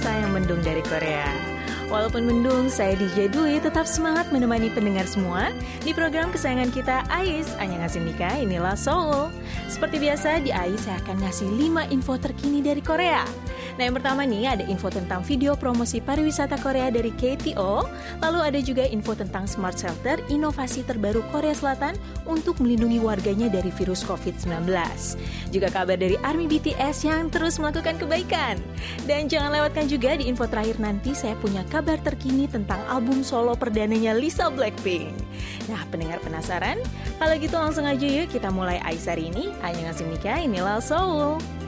Selasa yang mendung dari Korea. Walaupun mendung, saya DJ Dwi tetap semangat menemani pendengar semua di program kesayangan kita AIS, Anya Ngasih Nikah, inilah Seoul. Seperti biasa, di AIS saya akan ngasih 5 info terkini dari Korea. Nah yang pertama nih ada info tentang video promosi pariwisata Korea dari KTO, lalu ada juga info tentang Smart Shelter, inovasi terbaru Korea Selatan untuk melindungi warganya dari virus COVID-19. Juga kabar dari ARMY BTS yang terus melakukan kebaikan. Dan jangan lewatkan juga di info terakhir nanti saya punya kabar terkini tentang album solo perdananya Lisa Blackpink. Nah pendengar penasaran? Kalau gitu langsung aja yuk kita mulai Aisyah ini. Hanya ngasih nikah, inilah Seoul.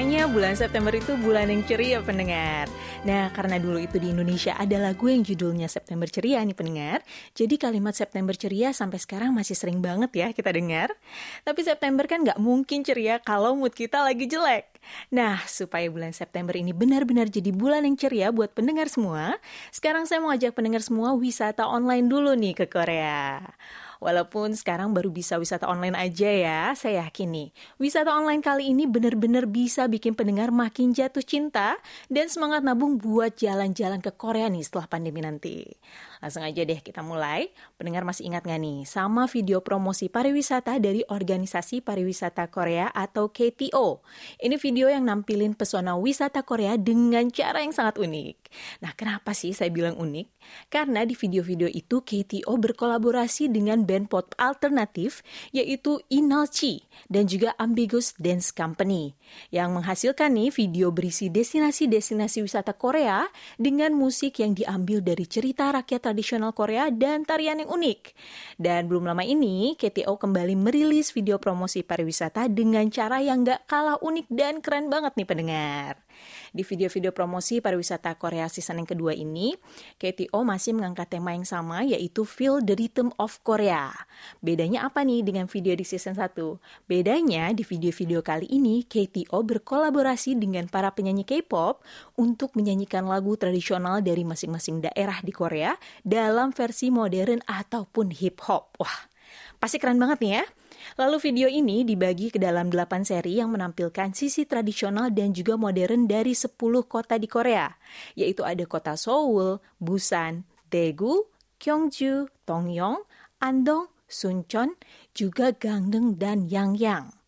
Katanya bulan September itu bulan yang ceria pendengar. Nah karena dulu itu di Indonesia ada lagu yang judulnya September Ceria nih pendengar. Jadi kalimat September Ceria sampai sekarang masih sering banget ya kita dengar. Tapi September kan nggak mungkin ceria kalau mood kita lagi jelek. Nah supaya bulan September ini benar-benar jadi bulan yang ceria buat pendengar semua. Sekarang saya mau ajak pendengar semua wisata online dulu nih ke Korea. Walaupun sekarang baru bisa wisata online aja ya, saya yakin nih, wisata online kali ini benar-benar bisa bikin pendengar makin jatuh cinta dan semangat nabung buat jalan-jalan ke Korea nih setelah pandemi nanti. Langsung aja deh kita mulai. Pendengar masih ingat nggak nih sama video promosi pariwisata dari Organisasi Pariwisata Korea atau KTO. Ini video yang nampilin pesona wisata Korea dengan cara yang sangat unik. Nah kenapa sih saya bilang unik? Karena di video-video itu KTO berkolaborasi dengan band pop alternatif yaitu Inalchi dan juga Ambiguous Dance Company yang menghasilkan nih video berisi destinasi-destinasi wisata Korea dengan musik yang diambil dari cerita rakyat tradisional Korea dan tarian yang unik. Dan belum lama ini, KTO kembali merilis video promosi pariwisata dengan cara yang gak kalah unik dan keren banget nih pendengar. Di video-video promosi pariwisata Korea season yang kedua ini, KTO masih mengangkat tema yang sama yaitu Feel the Rhythm of Korea. Bedanya apa nih dengan video di season 1? Bedanya di video-video kali ini KTO berkolaborasi dengan para penyanyi K-pop untuk menyanyikan lagu tradisional dari masing-masing daerah di Korea dalam versi modern ataupun hip hop. Wah, pasti keren banget nih ya. Lalu video ini dibagi ke dalam 8 seri yang menampilkan sisi tradisional dan juga modern dari 10 kota di Korea, yaitu ada kota Seoul, Busan, Daegu, Gyeongju, Dongyong, Andong, Suncheon, juga Gangneung dan Yangyang.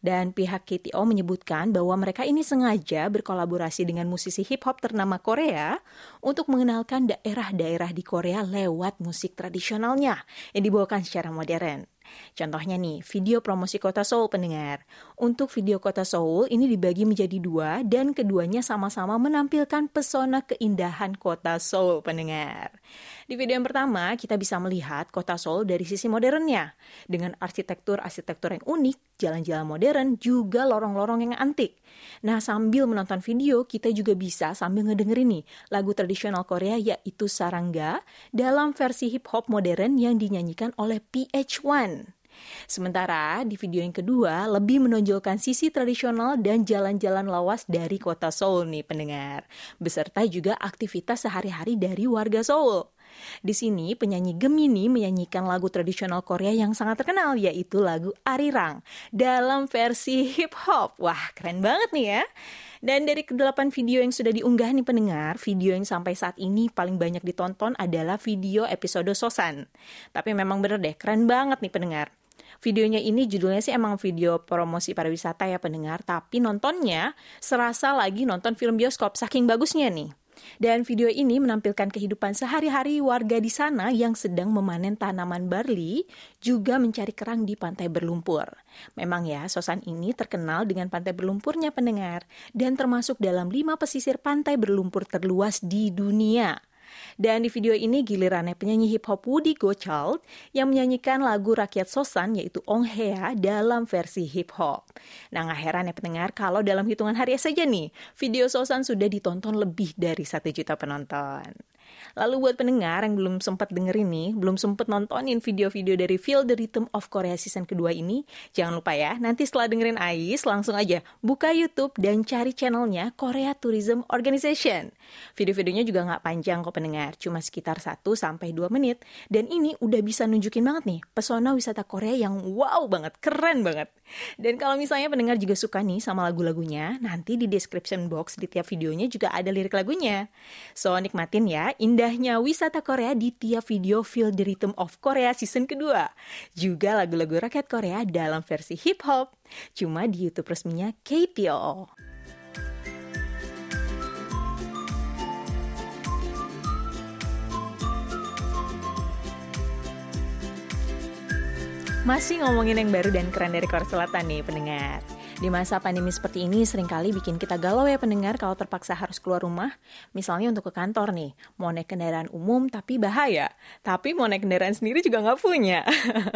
Dan pihak KTO menyebutkan bahwa mereka ini sengaja berkolaborasi dengan musisi hip hop ternama Korea untuk mengenalkan daerah-daerah di Korea lewat musik tradisionalnya yang dibawakan secara modern. Contohnya nih, video promosi kota Seoul pendengar. Untuk video kota Seoul ini dibagi menjadi dua dan keduanya sama-sama menampilkan pesona keindahan kota Seoul pendengar. Di video yang pertama, kita bisa melihat kota Seoul dari sisi modernnya. Dengan arsitektur-arsitektur yang unik, jalan-jalan modern, juga lorong-lorong yang antik. Nah, sambil menonton video, kita juga bisa sambil ngedengerin nih lagu tradisional Korea yaitu Sarangga dalam versi hip-hop modern yang dinyanyikan oleh PH1. Sementara di video yang kedua lebih menonjolkan sisi tradisional dan jalan-jalan lawas dari kota Seoul nih pendengar, beserta juga aktivitas sehari-hari dari warga Seoul. Di sini penyanyi Gemini menyanyikan lagu tradisional Korea yang sangat terkenal yaitu lagu Arirang dalam versi hip hop. Wah, keren banget nih ya. Dan dari kedelapan video yang sudah diunggah nih pendengar, video yang sampai saat ini paling banyak ditonton adalah video episode Sosan. Tapi memang bener deh, keren banget nih pendengar. Videonya ini judulnya sih emang video promosi pariwisata ya pendengar, tapi nontonnya serasa lagi nonton film bioskop saking bagusnya nih. Dan video ini menampilkan kehidupan sehari-hari warga di sana yang sedang memanen tanaman barley, juga mencari kerang di pantai berlumpur. Memang ya, Sosan ini terkenal dengan pantai berlumpurnya pendengar, dan termasuk dalam lima pesisir pantai berlumpur terluas di dunia. Dan di video ini gilirannya penyanyi hip hop Woody Gochild yang menyanyikan lagu rakyat Sosan yaitu Ong Hea dalam versi hip hop. Nah nggak heran ya pendengar kalau dalam hitungan hari saja nih video Sosan sudah ditonton lebih dari satu juta penonton. Lalu buat pendengar yang belum sempat dengerin nih, belum sempat nontonin video-video dari Feel the Rhythm of Korea season kedua ini, jangan lupa ya, nanti setelah dengerin Ais, langsung aja buka YouTube dan cari channelnya Korea Tourism Organization. Video-videonya juga nggak panjang kok pendengar, cuma sekitar 1 sampai 2 menit. Dan ini udah bisa nunjukin banget nih, pesona wisata Korea yang wow banget, keren banget. Dan kalau misalnya pendengar juga suka nih sama lagu-lagunya, nanti di description box di tiap videonya juga ada lirik lagunya. So, nikmatin ya indahnya wisata Korea di tiap video Feel the Rhythm of Korea season kedua. Juga lagu-lagu rakyat Korea dalam versi hip hop. Cuma di YouTube resminya KPO. Masih ngomongin yang baru dan keren dari Korea Selatan nih pendengar. Di masa pandemi seperti ini sering kali bikin kita galau ya pendengar kalau terpaksa harus keluar rumah. Misalnya untuk ke kantor nih, mau naik kendaraan umum tapi bahaya. Tapi mau naik kendaraan sendiri juga nggak punya.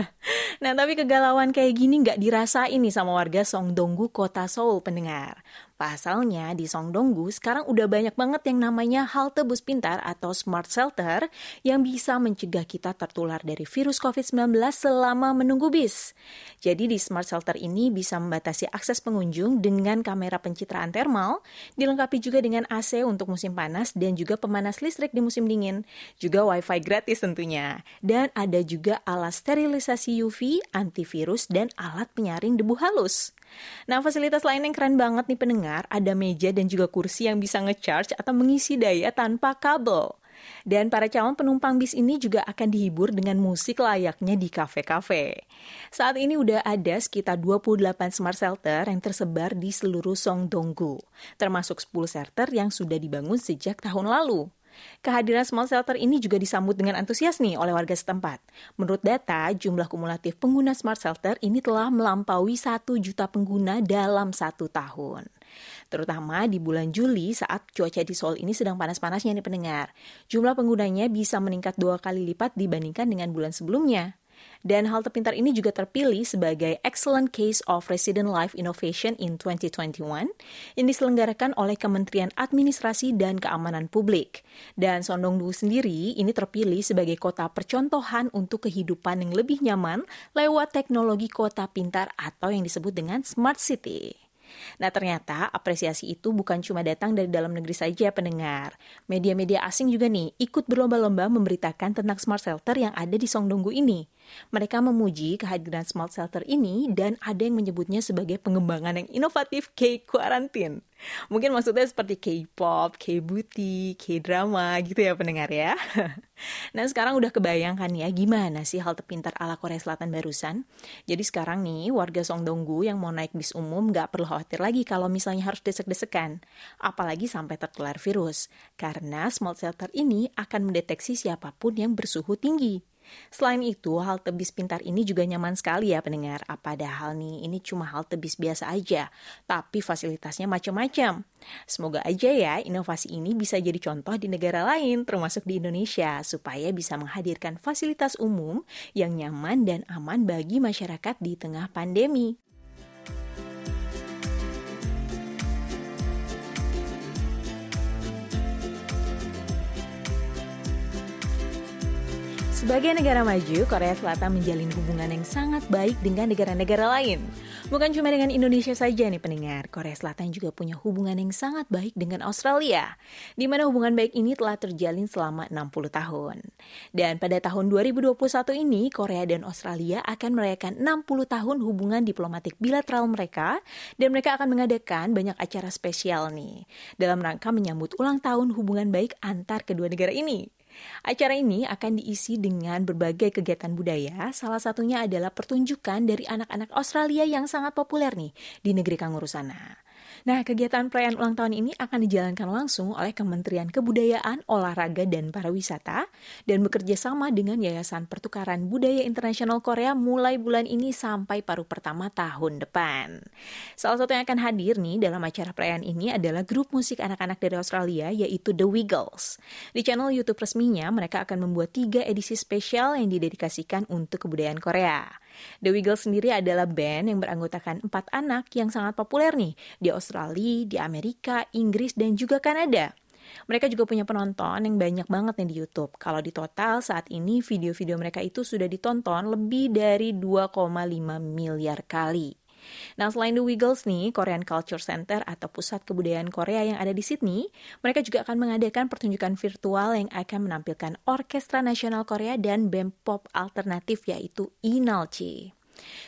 nah tapi kegalauan kayak gini nggak dirasain nih sama warga Songdonggu, kota Seoul pendengar. Pasalnya di Songdonggu sekarang udah banyak banget yang namanya halte bus pintar atau smart shelter yang bisa mencegah kita tertular dari virus COVID-19 selama menunggu bis. Jadi di smart shelter ini bisa membatasi akses pengunjung dengan kamera pencitraan thermal, dilengkapi juga dengan AC untuk musim panas dan juga pemanas listrik di musim dingin, juga wifi gratis tentunya. Dan ada juga alat sterilisasi UV, antivirus, dan alat penyaring debu halus. Nah, fasilitas lain yang keren banget nih pendengar, ada meja dan juga kursi yang bisa ngecharge atau mengisi daya tanpa kabel. Dan para calon penumpang bis ini juga akan dihibur dengan musik layaknya di kafe-kafe. Saat ini udah ada sekitar 28 smart shelter yang tersebar di seluruh Songdonggu, termasuk 10 shelter yang sudah dibangun sejak tahun lalu. Kehadiran small shelter ini juga disambut dengan antusias nih oleh warga setempat. Menurut data, jumlah kumulatif pengguna smart shelter ini telah melampaui 1 juta pengguna dalam satu tahun. Terutama di bulan Juli saat cuaca di Seoul ini sedang panas-panasnya nih pendengar. Jumlah penggunanya bisa meningkat dua kali lipat dibandingkan dengan bulan sebelumnya. Dan halte pintar ini juga terpilih sebagai Excellent Case of Resident Life Innovation in 2021 yang diselenggarakan oleh Kementerian Administrasi dan Keamanan Publik. Dan Sondongdu sendiri ini terpilih sebagai kota percontohan untuk kehidupan yang lebih nyaman lewat teknologi kota pintar atau yang disebut dengan Smart City. Nah ternyata apresiasi itu bukan cuma datang dari dalam negeri saja pendengar. Media-media asing juga nih ikut berlomba-lomba memberitakan tentang smart shelter yang ada di Songdonggu ini. Mereka memuji kehadiran smart shelter ini dan ada yang menyebutnya sebagai pengembangan yang inovatif K-Quarantine. Mungkin maksudnya seperti K-pop, K-beauty, K-drama gitu ya pendengar ya. nah sekarang udah kebayangkan ya gimana sih halte pintar ala Korea Selatan barusan. Jadi sekarang nih warga Songdonggu yang mau naik bis umum gak perlu khawatir lagi kalau misalnya harus desek-desekan. Apalagi sampai tertular virus. Karena smart shelter ini akan mendeteksi siapa pun yang bersuhu tinggi. Selain itu, halte bis pintar ini juga nyaman sekali ya pendengar. Padahal nih, ini cuma halte bis biasa aja, tapi fasilitasnya macam-macam. Semoga aja ya inovasi ini bisa jadi contoh di negara lain, termasuk di Indonesia, supaya bisa menghadirkan fasilitas umum yang nyaman dan aman bagi masyarakat di tengah pandemi. Sebagai negara maju, Korea Selatan menjalin hubungan yang sangat baik dengan negara-negara lain. Bukan cuma dengan Indonesia saja nih pendengar, Korea Selatan juga punya hubungan yang sangat baik dengan Australia, di mana hubungan baik ini telah terjalin selama 60 tahun. Dan pada tahun 2021 ini, Korea dan Australia akan merayakan 60 tahun hubungan diplomatik bilateral mereka, dan mereka akan mengadakan banyak acara spesial nih, dalam rangka menyambut ulang tahun hubungan baik antar kedua negara ini. Acara ini akan diisi dengan berbagai kegiatan budaya, salah satunya adalah pertunjukan dari anak-anak Australia yang sangat populer nih di negeri kanguru sana. Nah, kegiatan perayaan ulang tahun ini akan dijalankan langsung oleh Kementerian Kebudayaan, Olahraga, dan Pariwisata dan bekerja sama dengan Yayasan Pertukaran Budaya Internasional Korea mulai bulan ini sampai paruh pertama tahun depan. Salah satu yang akan hadir nih dalam acara perayaan ini adalah grup musik anak-anak dari Australia yaitu The Wiggles. Di channel YouTube resminya, mereka akan membuat tiga edisi spesial yang didedikasikan untuk kebudayaan Korea. The Wiggles sendiri adalah band yang beranggotakan empat anak yang sangat populer nih di Australia, di Amerika, Inggris, dan juga Kanada. Mereka juga punya penonton yang banyak banget nih di YouTube. Kalau di total saat ini video-video mereka itu sudah ditonton lebih dari 2,5 miliar kali. Nah, selain The Wiggles nih, Korean Culture Center atau Pusat Kebudayaan Korea yang ada di Sydney, mereka juga akan mengadakan pertunjukan virtual yang akan menampilkan Orkestra Nasional Korea dan band pop alternatif yaitu Inalchi.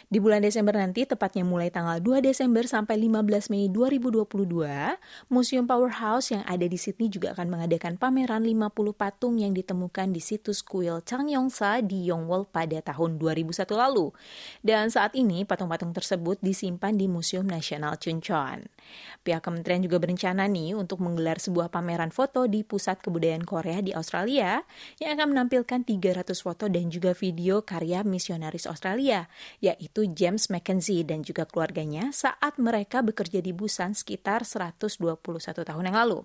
Di bulan Desember nanti, tepatnya mulai tanggal 2 Desember sampai 15 Mei 2022, Museum Powerhouse yang ada di Sydney juga akan mengadakan pameran 50 patung yang ditemukan di situs kuil Changyongsa di Yongwol pada tahun 2001 lalu. Dan saat ini, patung-patung tersebut disimpan di Museum Nasional Chuncheon. Pihak kementerian juga berencana nih untuk menggelar sebuah pameran foto di Pusat Kebudayaan Korea di Australia yang akan menampilkan 300 foto dan juga video karya misionaris Australia yaitu James Mackenzie dan juga keluarganya saat mereka bekerja di Busan sekitar 121 tahun yang lalu.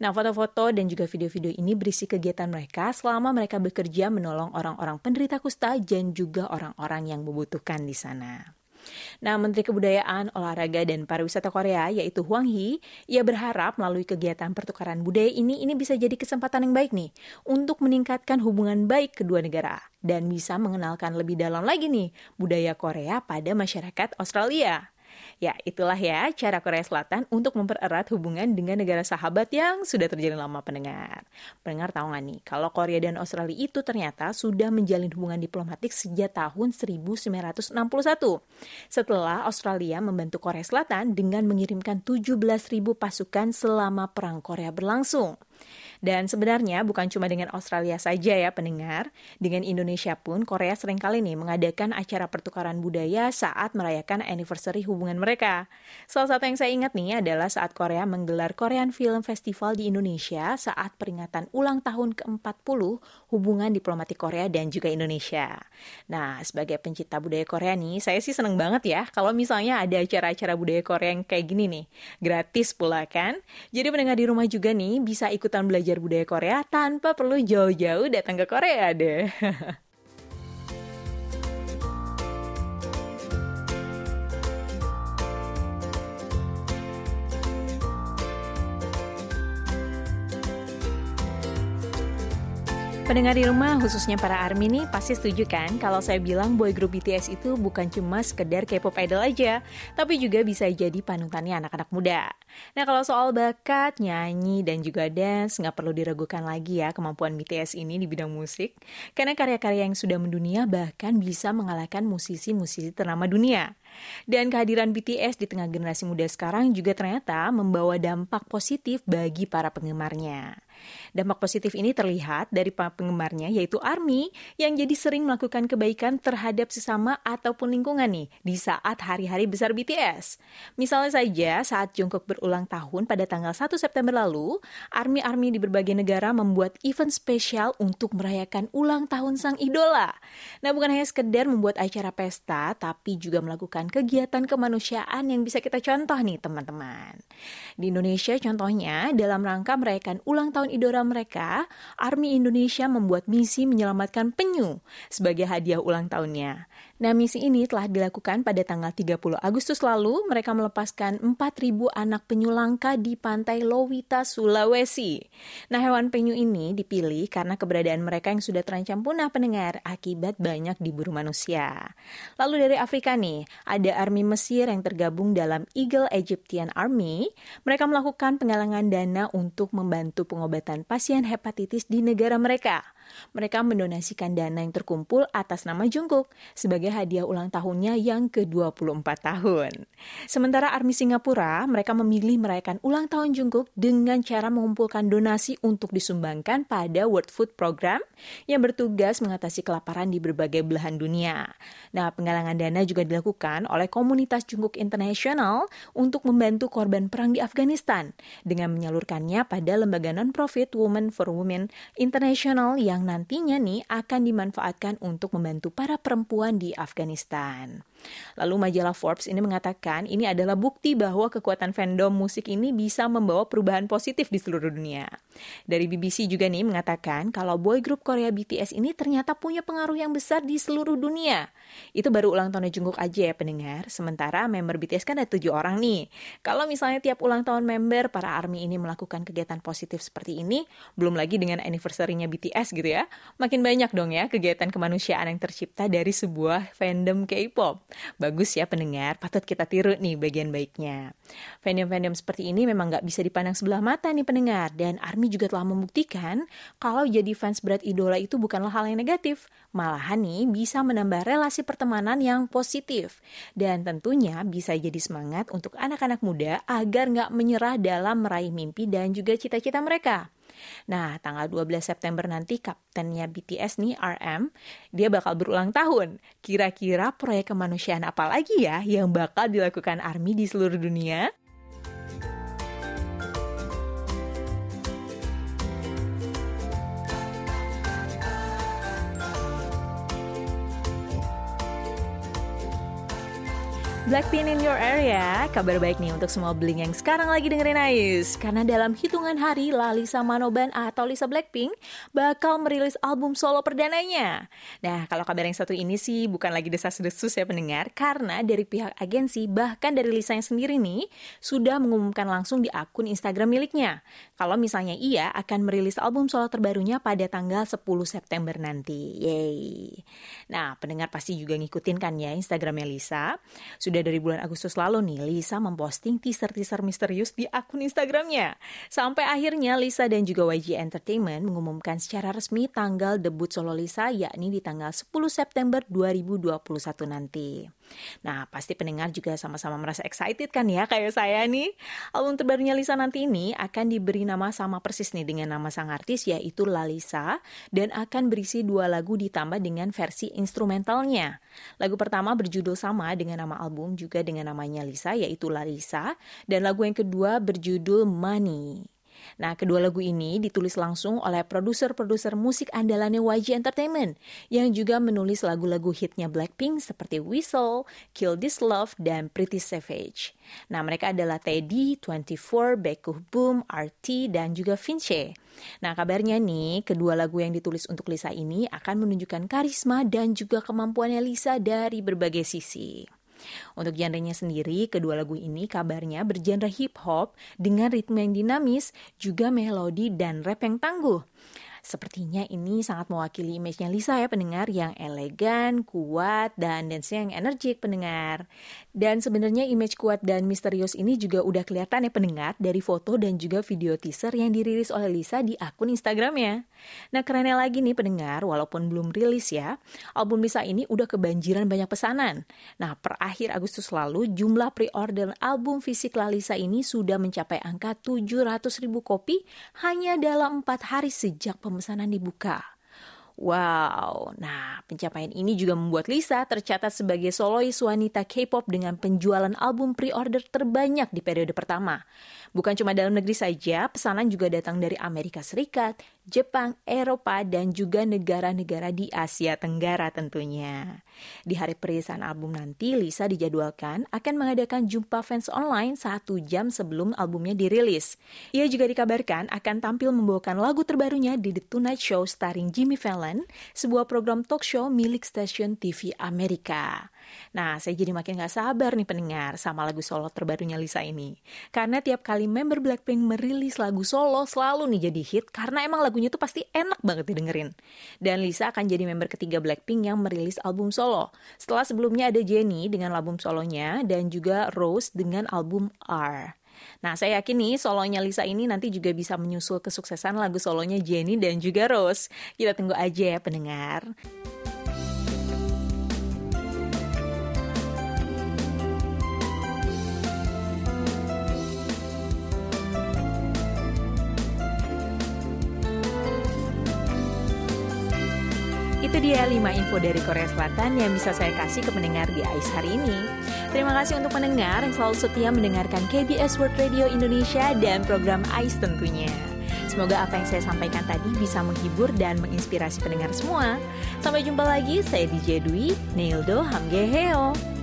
Nah, foto-foto dan juga video-video ini berisi kegiatan mereka selama mereka bekerja menolong orang-orang penderita kusta dan juga orang-orang yang membutuhkan di sana. Nah, Menteri Kebudayaan, Olahraga, dan Pariwisata Korea, yaitu Hwang Hee, ia berharap melalui kegiatan pertukaran budaya ini, ini bisa jadi kesempatan yang baik nih untuk meningkatkan hubungan baik kedua negara dan bisa mengenalkan lebih dalam lagi nih budaya Korea pada masyarakat Australia. Ya, itulah ya cara Korea Selatan untuk mempererat hubungan dengan negara sahabat yang sudah terjalin lama pendengar. Pendengar tahu nggak nih, kalau Korea dan Australia itu ternyata sudah menjalin hubungan diplomatik sejak tahun 1961. Setelah Australia membantu Korea Selatan dengan mengirimkan 17.000 pasukan selama Perang Korea berlangsung. Dan sebenarnya bukan cuma dengan Australia saja ya pendengar, dengan Indonesia pun Korea sering kali nih mengadakan acara pertukaran budaya saat merayakan anniversary hubungan mereka. Salah satu yang saya ingat nih adalah saat Korea menggelar Korean Film Festival di Indonesia saat peringatan ulang tahun ke-40 hubungan diplomatik Korea dan juga Indonesia. Nah, sebagai pencipta budaya Korea nih, saya sih seneng banget ya kalau misalnya ada acara-acara budaya Korea yang kayak gini nih. Gratis pula kan? Jadi pendengar di rumah juga nih bisa ikutan belajar belajar budaya Korea tanpa perlu jauh-jauh datang ke Korea deh. Pendengar di rumah, khususnya para ARMY nih, pasti setuju kan kalau saya bilang boy group BTS itu bukan cuma sekedar K-pop idol aja, tapi juga bisa jadi panutannya anak-anak muda. Nah kalau soal bakat, nyanyi, dan juga dance, nggak perlu diragukan lagi ya kemampuan BTS ini di bidang musik. Karena karya-karya yang sudah mendunia bahkan bisa mengalahkan musisi-musisi ternama dunia. Dan kehadiran BTS di tengah generasi muda sekarang juga ternyata membawa dampak positif bagi para penggemarnya. Dampak positif ini terlihat dari penggemarnya yaitu ARMY yang jadi sering melakukan kebaikan terhadap sesama ataupun lingkungan nih di saat hari-hari besar BTS. Misalnya saja saat Jungkook berulang tahun pada tanggal 1 September lalu, ARMY-ARMY di berbagai negara membuat event spesial untuk merayakan ulang tahun sang idola. Nah bukan hanya sekedar membuat acara pesta, tapi juga melakukan kegiatan kemanusiaan yang bisa kita contoh nih teman-teman. Di Indonesia contohnya dalam rangka merayakan ulang tahun idola mereka, Army Indonesia membuat misi menyelamatkan penyu sebagai hadiah ulang tahunnya. Nah, misi ini telah dilakukan pada tanggal 30 Agustus lalu. Mereka melepaskan 4.000 anak penyu langka di pantai Lowita, Sulawesi. Nah, hewan penyu ini dipilih karena keberadaan mereka yang sudah terancam punah pendengar akibat banyak diburu manusia. Lalu dari Afrika nih, ada army Mesir yang tergabung dalam Eagle Egyptian Army. Mereka melakukan penggalangan dana untuk membantu pengobatan pasien hepatitis di negara mereka. Mereka mendonasikan dana yang terkumpul atas nama Jungkook sebagai hadiah ulang tahunnya yang ke-24 tahun. Sementara Army Singapura, mereka memilih merayakan ulang tahun Jungkook dengan cara mengumpulkan donasi untuk disumbangkan pada World Food Program yang bertugas mengatasi kelaparan di berbagai belahan dunia. Nah, penggalangan dana juga dilakukan oleh komunitas Jungkook International untuk membantu korban perang di Afghanistan dengan menyalurkannya pada lembaga non-profit Women for Women International yang nantinya nih akan dimanfaatkan untuk membantu para perempuan di Afghanistan. Lalu majalah Forbes ini mengatakan ini adalah bukti bahwa kekuatan fandom musik ini bisa membawa perubahan positif di seluruh dunia. Dari BBC juga nih mengatakan kalau boy group Korea BTS ini ternyata punya pengaruh yang besar di seluruh dunia. Itu baru ulang tahunnya Jungkook aja ya pendengar. Sementara member BTS kan ada tujuh orang nih. Kalau misalnya tiap ulang tahun member para ARMY ini melakukan kegiatan positif seperti ini, belum lagi dengan anniversary-nya BTS gitu ya, makin banyak dong ya kegiatan kemanusiaan yang tercipta dari sebuah fandom K-pop. Bagus ya pendengar, patut kita tiru nih bagian baiknya. Fandom-fandom seperti ini memang nggak bisa dipandang sebelah mata nih pendengar, dan ARMY juga telah membuktikan kalau jadi fans berat idola itu bukanlah hal yang negatif, malahan nih bisa menambah relasi pertemanan yang positif. Dan tentunya bisa jadi semangat untuk anak-anak muda agar nggak menyerah dalam meraih mimpi dan juga cita-cita mereka. Nah, tanggal 12 September nanti kaptennya BTS nih, RM, dia bakal berulang tahun. Kira-kira proyek kemanusiaan apa lagi ya yang bakal dilakukan ARMY di seluruh dunia? Blackpink in your area, kabar baik nih untuk semua bling yang sekarang lagi dengerin Ais. Karena dalam hitungan hari, Lalisa Manoban atau Lisa Blackpink bakal merilis album solo perdananya. Nah, kalau kabar yang satu ini sih bukan lagi desas-desus ya pendengar, karena dari pihak agensi, bahkan dari Lisa yang sendiri nih, sudah mengumumkan langsung di akun Instagram miliknya. Kalau misalnya ia akan merilis album solo terbarunya pada tanggal 10 September nanti. Yeay. Nah, pendengar pasti juga ngikutin kan ya Instagramnya Lisa. Sudah sudah dari bulan Agustus lalu nih, Lisa memposting teaser-teaser misterius di akun Instagramnya. Sampai akhirnya Lisa dan juga YG Entertainment mengumumkan secara resmi tanggal debut solo Lisa yakni di tanggal 10 September 2021 nanti. Nah, pasti pendengar juga sama-sama merasa excited kan ya kayak saya nih. Album terbarunya Lisa nanti ini akan diberi nama sama persis nih dengan nama sang artis yaitu Lalisa dan akan berisi dua lagu ditambah dengan versi instrumentalnya. Lagu pertama berjudul sama dengan nama album juga dengan namanya Lisa yaitu Larissa dan lagu yang kedua berjudul Money. Nah, kedua lagu ini ditulis langsung oleh produser-produser musik andalannya YG Entertainment yang juga menulis lagu-lagu hitnya Blackpink seperti Whistle, Kill This Love, dan Pretty Savage. Nah, mereka adalah Teddy, 24, Baekuh Boom, RT, dan juga Vince. Nah, kabarnya nih, kedua lagu yang ditulis untuk Lisa ini akan menunjukkan karisma dan juga kemampuannya Lisa dari berbagai sisi. Untuk genrenya sendiri, kedua lagu ini kabarnya bergenre hip hop dengan ritme yang dinamis, juga melodi dan rap yang tangguh. Sepertinya ini sangat mewakili image-nya Lisa ya pendengar yang elegan, kuat, dan dance yang energik pendengar. Dan sebenarnya image kuat dan misterius ini juga udah kelihatan ya pendengar dari foto dan juga video teaser yang dirilis oleh Lisa di akun Instagramnya. Nah kerennya lagi nih pendengar, walaupun belum rilis ya, album Lisa ini udah kebanjiran banyak pesanan. Nah per akhir Agustus lalu, jumlah pre-order album fisik Lalisa ini sudah mencapai angka 700 ribu kopi hanya dalam 4 hari sejak pemerintahan pemesanan dibuka. Wow, nah pencapaian ini juga membuat Lisa tercatat sebagai solois wanita K-pop dengan penjualan album pre-order terbanyak di periode pertama. Bukan cuma dalam negeri saja, pesanan juga datang dari Amerika Serikat, Jepang, Eropa, dan juga negara-negara di Asia Tenggara tentunya. Di hari perilisan album nanti, Lisa dijadwalkan akan mengadakan jumpa fans online satu jam sebelum albumnya dirilis. Ia juga dikabarkan akan tampil membawakan lagu terbarunya di The Tonight Show starring Jimmy Fallon, sebuah program talk show milik stasiun TV Amerika. Nah, saya jadi makin gak sabar nih pendengar sama lagu solo terbarunya Lisa ini. Karena tiap kali member Blackpink merilis lagu solo selalu nih jadi hit karena emang lagunya tuh pasti enak banget didengerin. Dan Lisa akan jadi member ketiga Blackpink yang merilis album solo. Setelah sebelumnya ada Jennie dengan album solonya dan juga Rose dengan album R. Nah, saya yakin nih solonya Lisa ini nanti juga bisa menyusul kesuksesan lagu solonya Jennie dan juga Rose. Kita tunggu aja ya pendengar. Itu dia 5 info dari Korea Selatan yang bisa saya kasih ke pendengar di AIS hari ini. Terima kasih untuk pendengar yang selalu setia mendengarkan KBS World Radio Indonesia dan program AIS tentunya. Semoga apa yang saya sampaikan tadi bisa menghibur dan menginspirasi pendengar semua. Sampai jumpa lagi, saya DJ Dwi, Neildo Hamgeheo.